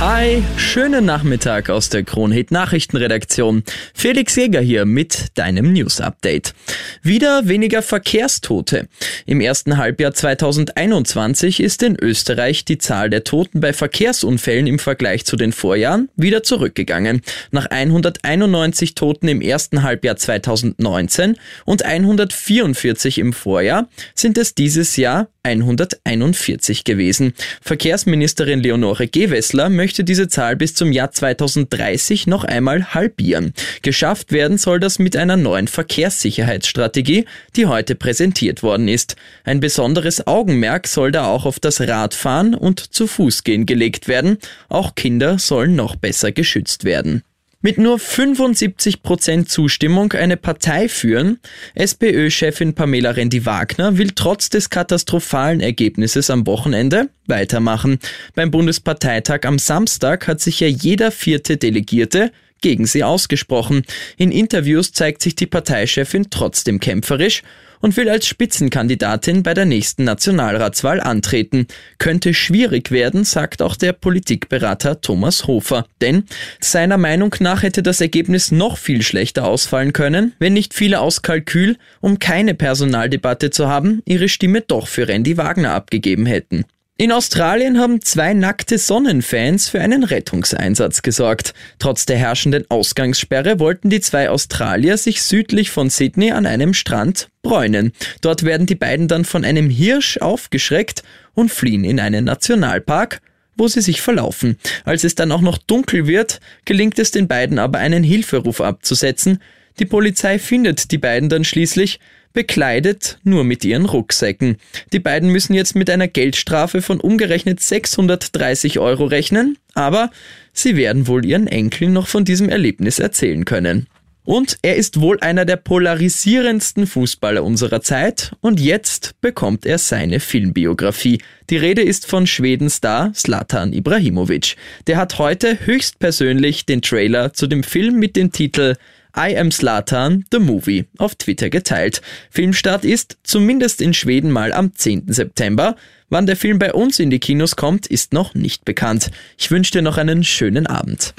Hi, schönen Nachmittag aus der Kronhit Nachrichtenredaktion. Felix Jäger hier mit deinem News Update. Wieder weniger Verkehrstote. Im ersten Halbjahr 2021 ist in Österreich die Zahl der Toten bei Verkehrsunfällen im Vergleich zu den Vorjahren wieder zurückgegangen. Nach 191 Toten im ersten Halbjahr 2019 und 144 im Vorjahr sind es dieses Jahr 141 gewesen. Verkehrsministerin Leonore Gewessler möchte diese Zahl bis zum Jahr 2030 noch einmal halbieren. Geschafft werden soll das mit einer neuen Verkehrssicherheitsstrategie, die heute präsentiert worden ist. Ein besonderes Augenmerk soll da auch auf das Radfahren und zu Fuß gehen gelegt werden. Auch Kinder sollen noch besser geschützt werden mit nur 75 Prozent Zustimmung eine Partei führen. SPÖ-Chefin Pamela Rendi-Wagner will trotz des katastrophalen Ergebnisses am Wochenende weitermachen. Beim Bundesparteitag am Samstag hat sich ja jeder vierte Delegierte gegen sie ausgesprochen. In Interviews zeigt sich die Parteichefin trotzdem kämpferisch und will als Spitzenkandidatin bei der nächsten Nationalratswahl antreten. Könnte schwierig werden, sagt auch der Politikberater Thomas Hofer. Denn seiner Meinung nach hätte das Ergebnis noch viel schlechter ausfallen können, wenn nicht viele aus Kalkül, um keine Personaldebatte zu haben, ihre Stimme doch für Randy Wagner abgegeben hätten. In Australien haben zwei nackte Sonnenfans für einen Rettungseinsatz gesorgt. Trotz der herrschenden Ausgangssperre wollten die zwei Australier sich südlich von Sydney an einem Strand bräunen. Dort werden die beiden dann von einem Hirsch aufgeschreckt und fliehen in einen Nationalpark, wo sie sich verlaufen. Als es dann auch noch dunkel wird, gelingt es den beiden aber einen Hilferuf abzusetzen. Die Polizei findet die beiden dann schließlich bekleidet nur mit ihren Rucksäcken. Die beiden müssen jetzt mit einer Geldstrafe von umgerechnet 630 Euro rechnen, aber sie werden wohl ihren Enkeln noch von diesem Erlebnis erzählen können. Und er ist wohl einer der polarisierendsten Fußballer unserer Zeit und jetzt bekommt er seine Filmbiografie. Die Rede ist von Schweden-Star Zlatan Ibrahimovic. Der hat heute höchstpersönlich den Trailer zu dem Film mit dem Titel I Am Slatan, The Movie, auf Twitter geteilt. Filmstart ist, zumindest in Schweden mal am 10. September. Wann der Film bei uns in die Kinos kommt, ist noch nicht bekannt. Ich wünsche dir noch einen schönen Abend.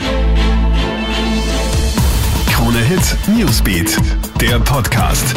Krone Hit Newsbeat, der Podcast.